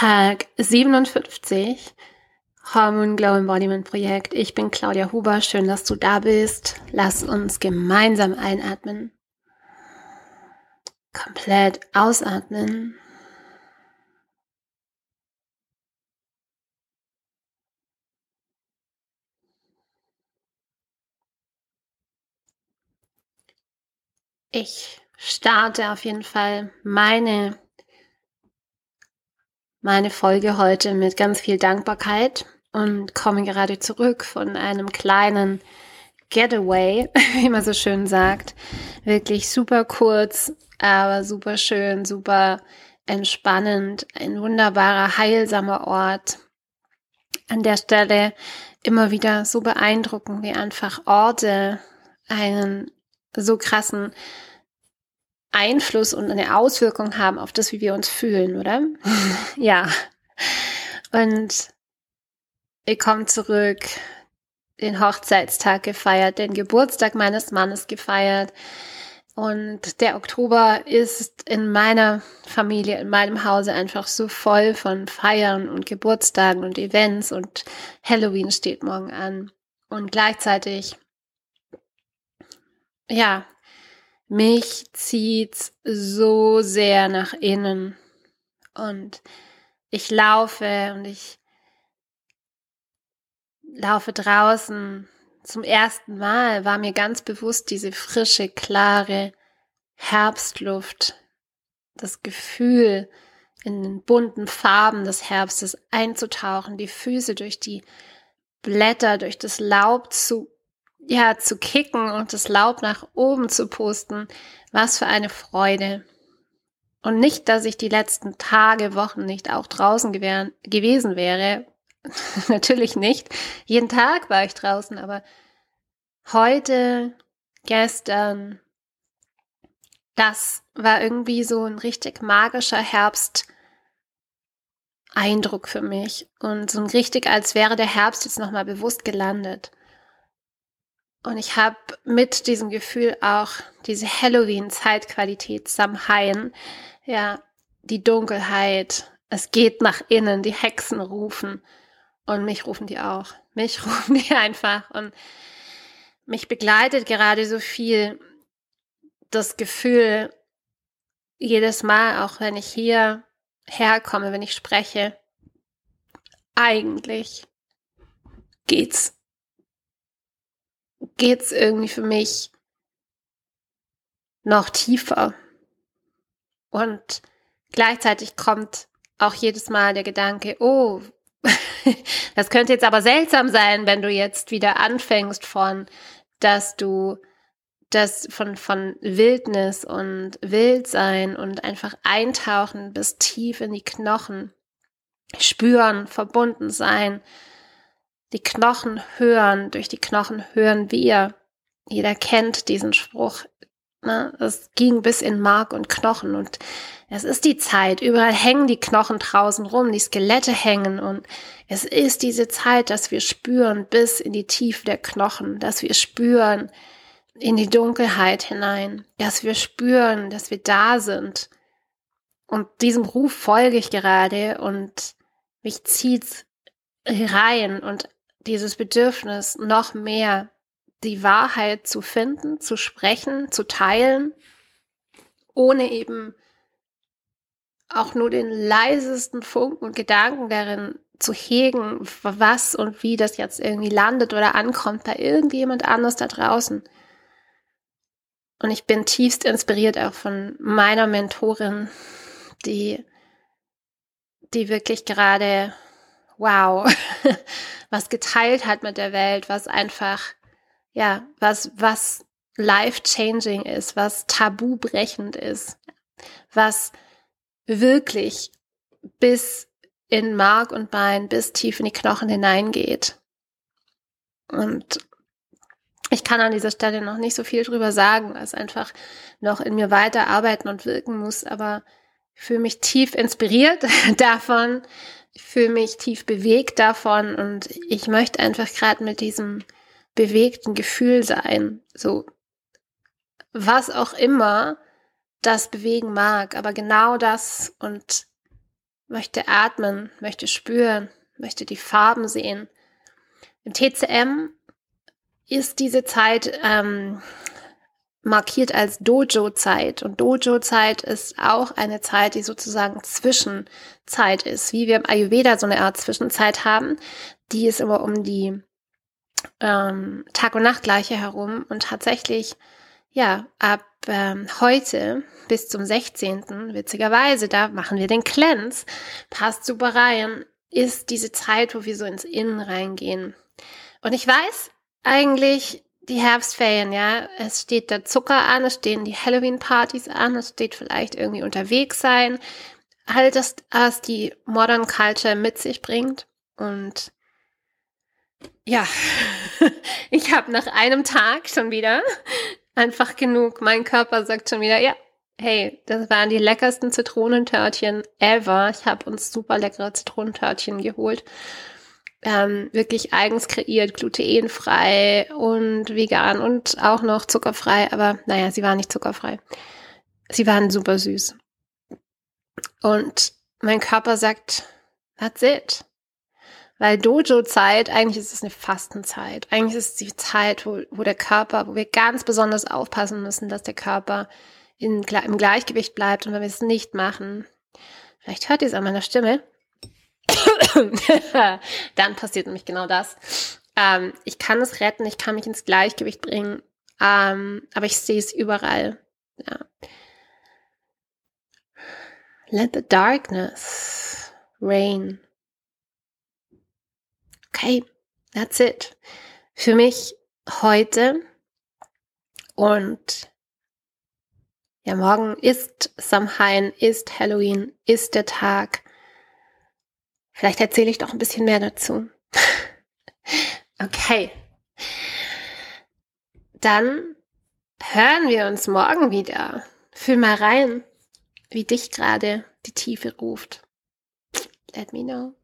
Tag 57 Hormone Glow Embodiment Projekt. Ich bin Claudia Huber. Schön, dass du da bist. Lass uns gemeinsam einatmen. Komplett ausatmen. Ich starte auf jeden Fall meine, meine Folge heute mit ganz viel Dankbarkeit und komme gerade zurück von einem kleinen Getaway, wie man so schön sagt. Wirklich super kurz, aber super schön, super entspannend, ein wunderbarer, heilsamer Ort. An der Stelle immer wieder so beeindruckend, wie einfach Orte einen so krassen Einfluss und eine Auswirkung haben auf das, wie wir uns fühlen, oder? ja. Und ich komme zurück, den Hochzeitstag gefeiert, den Geburtstag meines Mannes gefeiert. Und der Oktober ist in meiner Familie, in meinem Hause einfach so voll von Feiern und Geburtstagen und Events und Halloween steht morgen an. Und gleichzeitig ja, mich zieht's so sehr nach innen und ich laufe und ich laufe draußen. Zum ersten Mal war mir ganz bewusst diese frische, klare Herbstluft, das Gefühl, in den bunten Farben des Herbstes einzutauchen, die Füße durch die Blätter, durch das Laub zu ja, zu kicken und das Laub nach oben zu pusten. Was für eine Freude. Und nicht, dass ich die letzten Tage, Wochen nicht auch draußen gewesen wäre. Natürlich nicht. Jeden Tag war ich draußen, aber heute, gestern, das war irgendwie so ein richtig magischer Herbst. Eindruck für mich und so ein richtig, als wäre der Herbst jetzt nochmal bewusst gelandet. Und ich habe mit diesem Gefühl auch diese Halloween-Zeitqualität Samhain, ja, die Dunkelheit, es geht nach innen, die Hexen rufen. Und mich rufen die auch. Mich rufen die einfach. Und mich begleitet gerade so viel das Gefühl, jedes Mal, auch wenn ich hier herkomme, wenn ich spreche, eigentlich geht's geht's irgendwie für mich noch tiefer. Und gleichzeitig kommt auch jedes Mal der Gedanke, oh, das könnte jetzt aber seltsam sein, wenn du jetzt wieder anfängst von, dass du das von, von Wildnis und Wildsein und einfach eintauchen bis tief in die Knochen, spüren, verbunden sein, die Knochen hören, durch die Knochen hören wir. Jeder kennt diesen Spruch. Ne? Es ging bis in Mark und Knochen und es ist die Zeit. Überall hängen die Knochen draußen rum, die Skelette hängen und es ist diese Zeit, dass wir spüren bis in die Tiefe der Knochen, dass wir spüren in die Dunkelheit hinein, dass wir spüren, dass wir da sind. Und diesem Ruf folge ich gerade und mich zieht's rein und dieses Bedürfnis, noch mehr die Wahrheit zu finden, zu sprechen, zu teilen, ohne eben auch nur den leisesten Funken und Gedanken darin zu hegen, was und wie das jetzt irgendwie landet oder ankommt bei irgendjemand anders da draußen. Und ich bin tiefst inspiriert auch von meiner Mentorin, die, die wirklich gerade wow, was geteilt hat mit der Welt, was einfach, ja, was, was life-changing ist, was tabubrechend ist, was wirklich bis in Mark und Bein, bis tief in die Knochen hineingeht. Und ich kann an dieser Stelle noch nicht so viel drüber sagen, es einfach noch in mir weiter arbeiten und wirken muss, aber ich fühle mich tief inspiriert davon, ich fühle mich tief bewegt davon und ich möchte einfach gerade mit diesem bewegten Gefühl sein. So, was auch immer das bewegen mag, aber genau das und möchte atmen, möchte spüren, möchte die Farben sehen. Im TCM ist diese Zeit ähm, markiert als Dojo-Zeit. Und Dojo-Zeit ist auch eine Zeit, die sozusagen Zwischenzeit ist. Wie wir im Ayurveda so eine Art Zwischenzeit haben, die ist immer um die ähm, Tag- und Nachtgleiche herum. Und tatsächlich, ja, ab ähm, heute bis zum 16. witzigerweise, da machen wir den Cleanse, passt super rein, ist diese Zeit, wo wir so ins Innen reingehen. Und ich weiß eigentlich, die Herbstferien, ja, es steht der Zucker an, es stehen die Halloween-Partys an, es steht vielleicht irgendwie unterwegs sein. All das, was die Modern Culture mit sich bringt. Und ja, ich habe nach einem Tag schon wieder einfach genug. Mein Körper sagt schon wieder, ja, hey, das waren die leckersten Zitronentörtchen ever. Ich habe uns super leckere Zitronentörtchen geholt. Ähm, wirklich eigens kreiert, glutenfrei und vegan und auch noch zuckerfrei. Aber naja, sie waren nicht zuckerfrei. Sie waren super süß. Und mein Körper sagt, that's it. Weil Dojo-Zeit, eigentlich ist es eine Fastenzeit. Eigentlich ist es die Zeit, wo, wo der Körper, wo wir ganz besonders aufpassen müssen, dass der Körper in, im Gleichgewicht bleibt. Und wenn wir es nicht machen, vielleicht hört ihr es an meiner Stimme, dann passiert nämlich genau das. Ähm, ich kann es retten, ich kann mich ins Gleichgewicht bringen, ähm, aber ich sehe es überall. Ja. Let the darkness reign okay, that's it. Für mich heute und ja, morgen ist Samhain, ist Halloween, ist der Tag. Vielleicht erzähle ich doch ein bisschen mehr dazu. okay. Dann hören wir uns morgen wieder. Fühl mal rein, wie dich gerade die Tiefe ruft. Let me know.